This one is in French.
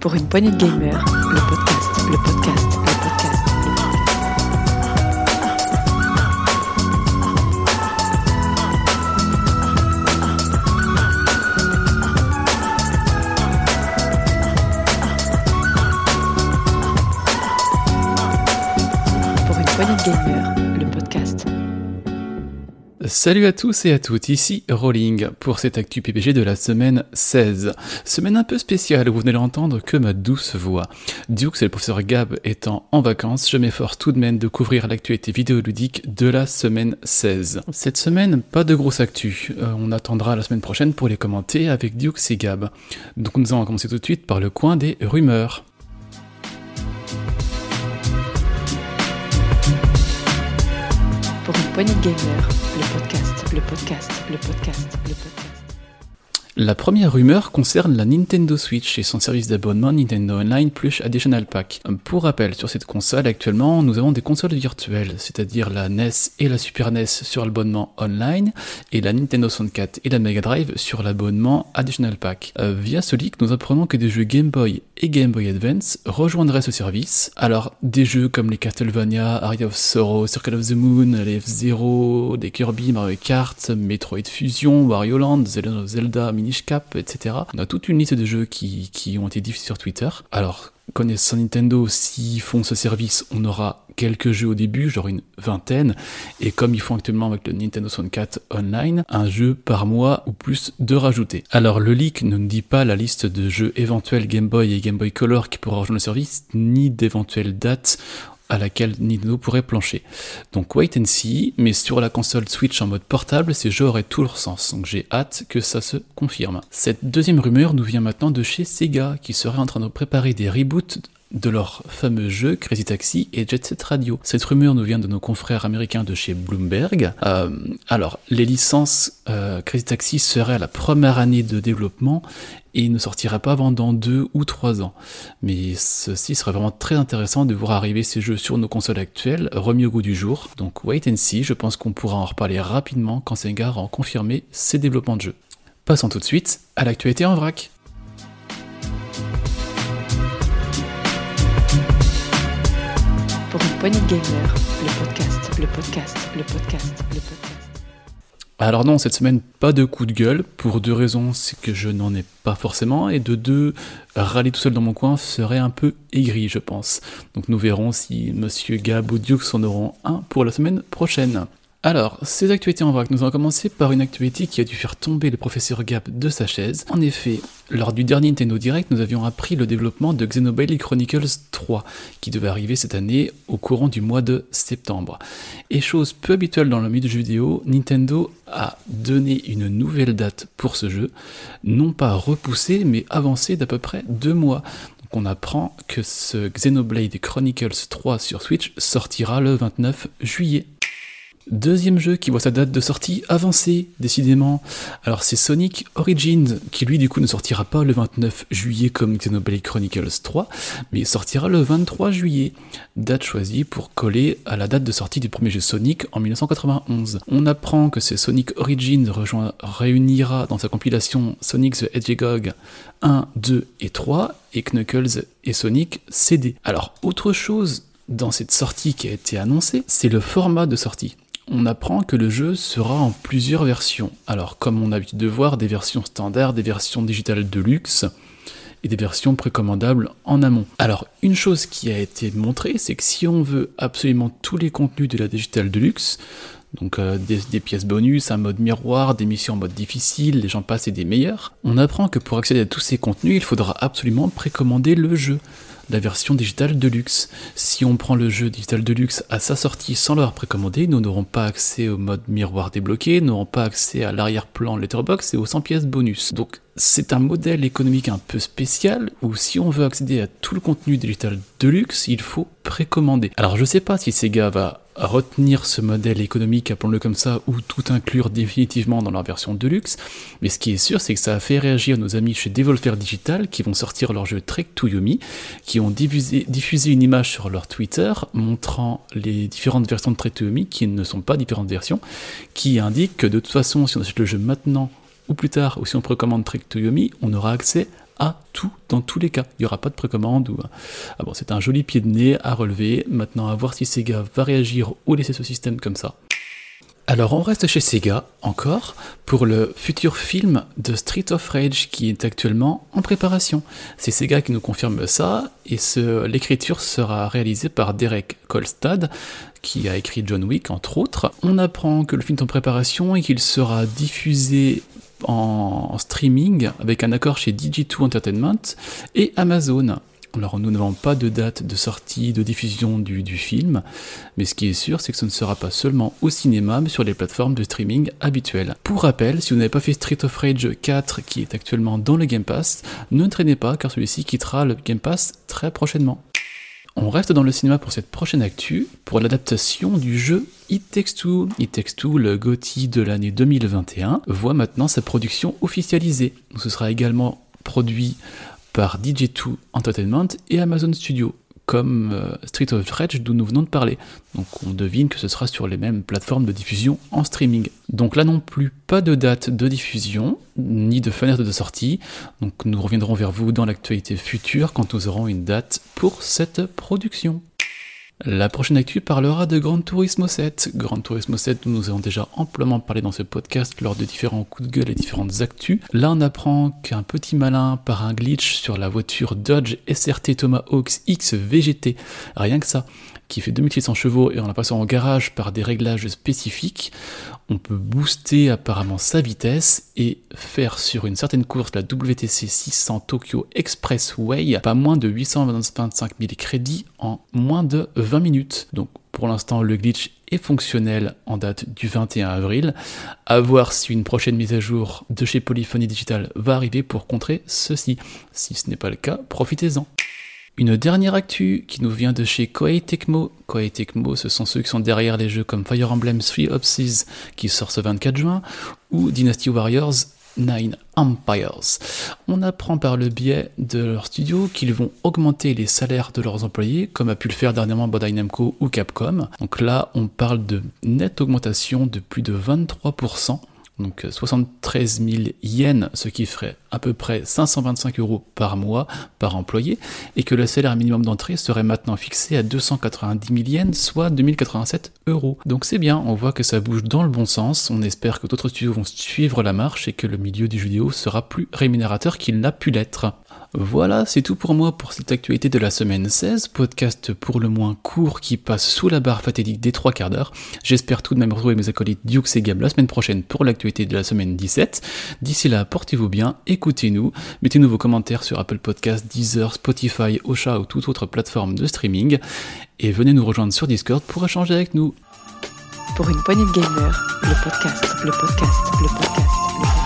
Pour une poignée de gamers, le podcast, le podcast, le podcast. Pour une poignée de gamers. Salut à tous et à toutes, ici Rolling pour cette actu PPG de la semaine 16. Semaine un peu spéciale vous venez d'entendre que ma douce voix. Dukes et le professeur Gab étant en vacances, je m'efforce tout de même de couvrir l'actualité vidéoludique de la semaine 16. Cette semaine, pas de grosse actu. Euh, on attendra la semaine prochaine pour les commenter avec Dukes et Gab. Donc nous allons commencer tout de suite par le coin des rumeurs. Pour une poignée de gamers, le podcast, le podcast, le podcast, le podcast. La première rumeur concerne la Nintendo Switch et son service d'abonnement Nintendo Online Plus Additional Pack. Pour rappel, sur cette console actuellement, nous avons des consoles virtuelles, c'est-à-dire la NES et la Super NES sur l'abonnement online et la Nintendo 64 et la Mega Drive sur l'abonnement Additional Pack. Euh, via ce leak, nous apprenons que des jeux Game Boy et Game Boy Advance rejoindraient ce service. Alors, des jeux comme les Castlevania, Aria of Sorrow, Circle of the Moon, les F-Zero, des Kirby, Mario Kart, Metroid Fusion, Wario Land, Zelda Zelda, Cap, etc. On a toute une liste de jeux qui, qui ont été diffusés sur Twitter. Alors, connaissant Nintendo, s'ils font ce service, on aura quelques jeux au début, genre une vingtaine, et comme ils font actuellement avec le Nintendo 64 Online, un jeu par mois ou plus de rajouter. Alors le leak ne nous dit pas la liste de jeux éventuels Game Boy et Game Boy Color qui pourra rejoindre le service, ni d'éventuelles dates à laquelle Nintendo pourrait plancher. Donc wait and see, mais sur la console Switch en mode portable, ces jeux auraient tout leur sens, donc j'ai hâte que ça se confirme. Cette deuxième rumeur nous vient maintenant de chez Sega, qui serait en train de préparer des reboots de leurs fameux jeux Crazy Taxi et Jet Set Radio. Cette rumeur nous vient de nos confrères américains de chez Bloomberg. Euh, alors, les licences euh, Crazy Taxi seraient à la première année de développement et ne sortiraient pas avant dans deux ou trois ans. Mais ceci serait vraiment très intéressant de voir arriver ces jeux sur nos consoles actuelles, remis au goût du jour. Donc wait and see, je pense qu'on pourra en reparler rapidement quand Sega aura confirmé ses développements de jeux. Passons tout de suite à l'actualité en vrac. Alors non, cette semaine, pas de coup de gueule, pour deux raisons, c'est que je n'en ai pas forcément, et de deux, râler tout seul dans mon coin serait un peu aigri, je pense. Donc nous verrons si Monsieur Gab ou Dukes en auront un pour la semaine prochaine. Alors, ces actualités en vrac, nous allons commencer par une actualité qui a dû faire tomber le professeur Gap de sa chaise. En effet, lors du dernier Nintendo Direct, nous avions appris le développement de Xenoblade Chronicles 3, qui devait arriver cette année au courant du mois de septembre. Et chose peu habituelle dans le milieu du jeu vidéo, Nintendo a donné une nouvelle date pour ce jeu, non pas repoussée, mais avancée d'à peu près deux mois. Donc on apprend que ce Xenoblade Chronicles 3 sur Switch sortira le 29 juillet. Deuxième jeu qui voit sa date de sortie avancée, décidément. Alors c'est Sonic Origins, qui lui du coup ne sortira pas le 29 juillet comme Xenoblade Chronicles 3, mais sortira le 23 juillet, date choisie pour coller à la date de sortie du premier jeu Sonic en 1991. On apprend que ce Sonic Origins rejoint, réunira dans sa compilation Sonic the Hedgehog 1, 2 et 3, et Knuckles et Sonic CD. Alors autre chose dans cette sortie qui a été annoncée, c'est le format de sortie on apprend que le jeu sera en plusieurs versions. Alors, comme on a l'habitude de voir, des versions standards, des versions digitales de luxe et des versions précommandables en amont. Alors, une chose qui a été montrée, c'est que si on veut absolument tous les contenus de la digitale de luxe, donc euh, des, pièces bonus, un mode miroir, des missions en mode difficile, les gens passent et des meilleurs, on apprend que pour accéder à tous ces contenus, il faudra absolument précommander le jeu la version digitale de luxe. Si on prend le jeu digital de luxe à sa sortie sans l'avoir précommandé, nous n'aurons pas accès au mode miroir débloqué, n'aurons pas accès à l'arrière-plan letterbox et aux 100 pièces bonus. Donc c'est un modèle économique un peu spécial où si on veut accéder à tout le contenu digital de luxe, il faut précommander. Alors je sais pas si Sega va retenir ce modèle économique, appelons-le comme ça, ou tout inclure définitivement dans leur version de luxe, mais ce qui est sûr, c'est que ça a fait réagir nos amis chez Devolver Digital qui vont sortir leur jeu Trek to Yomi, qui ont diffusé, une image sur leur Twitter montrant les différentes versions de Trek to Yomi, qui ne sont pas différentes versions, qui indiquent que de toute façon, si on achète le jeu maintenant ou plus tard, ou si on précommande Trek to on aura accès à tout dans tous les cas. Il n'y aura pas de précommande ou. Ah bon, c'est un joli pied de nez à relever. Maintenant, à voir si Sega va réagir ou laisser ce système comme ça. Alors on reste chez Sega encore pour le futur film de Street of Rage qui est actuellement en préparation. C'est Sega qui nous confirme ça et l'écriture sera réalisée par Derek Kolstad qui a écrit John Wick entre autres. On apprend que le film est en préparation et qu'il sera diffusé en streaming avec un accord chez Digi2 Entertainment et Amazon. Alors nous n'avons pas de date de sortie, de diffusion du, film, mais ce qui est sûr, c'est que ce ne sera pas seulement au cinéma, mais sur les plateformes de streaming habituelles. Pour rappel, si vous n'avez pas fait Street of Rage 4, qui est actuellement dans le Game Pass, ne traînez pas, car celui-ci quittera le Game Pass très prochainement. On reste dans le cinéma pour cette prochaine actu, pour l'adaptation du jeu It Takes Two. It Takes Two, le GOTY de l'année 2021, voit maintenant sa production officialisée. Ce sera également produit par DJ2 Entertainment et Amazon Studio, comme euh, Street of Rage d'où nous venons de parler. Donc on devine que ce sera sur les mêmes plateformes de diffusion en streaming. Donc là non plus, pas de date de diffusion, ni de fenêtre de sortie. Donc nous reviendrons vers vous dans l'actualité future quand nous aurons une date pour cette production. La prochaine actu parlera de Gran Turismo 7. Gran Turismo 7, nous avons déjà amplement parlé dans ce podcast lors de différents coups de gueule et différentes actus. Là, on apprend qu'un petit malin par un glitch sur la voiture Dodge SRT Tomahawk X VGT, rien que ça, qui fait 2600 chevaux et en la passant en garage par des réglages spécifiques, on peut booster apparemment sa vitesse et faire sur une certaine course la WTC 600 Tokyo Expressway pas moins de 825 000 crédits en moins de 20 minutes. Donc pour l'instant le glitch est fonctionnel en date du 21 avril. À voir si une prochaine mise à jour de chez Polyphony Digital va arriver pour contrer ceci. Si ce n'est pas le cas, profitez-en. Une dernière actu qui nous vient de chez Koei Tecmo. Koei Tecmo, ce sont ceux qui sont derrière les jeux comme Fire Emblem Three Hopses qui sort ce 24 juin ou Dynasty Warriors Nine Empires. On apprend par le biais de leur studio qu'ils vont augmenter les salaires de leurs employés, comme a pu le faire dernièrement Bandai Namco ou Capcom. Donc là, on parle de nette augmentation de plus de 23% donc 73 000 yens, ce qui ferait à peu près 525 euros par mois par employé, et que le salaire minimum d'entrée serait maintenant fixé à 290 000 yens, soit 2087 euros. Donc c'est bien, on voit que ça bouge dans le bon sens, on espère que d'autres studios vont suivre la marche et que le milieu du jeu vidéo sera plus rémunérateur qu'il n'a pu l'être. Voilà, c'est tout pour moi pour cette actualité de la semaine 16, podcast pour le moins court qui passe sous la barre fatidique des trois quarts d'heure. J'espère tout de même retrouver mes acolytes Dukes et Gab la semaine prochaine pour l'actualité de la semaine 17. D'ici là, portez-vous bien, écoutez-nous, mettez-nous vos commentaires sur Apple Podcasts, Deezer, Spotify, Ocha ou toute autre plateforme de streaming, et venez nous rejoindre sur Discord pour échanger avec nous. Pour une poignée de gamers, le podcast, le podcast, le podcast.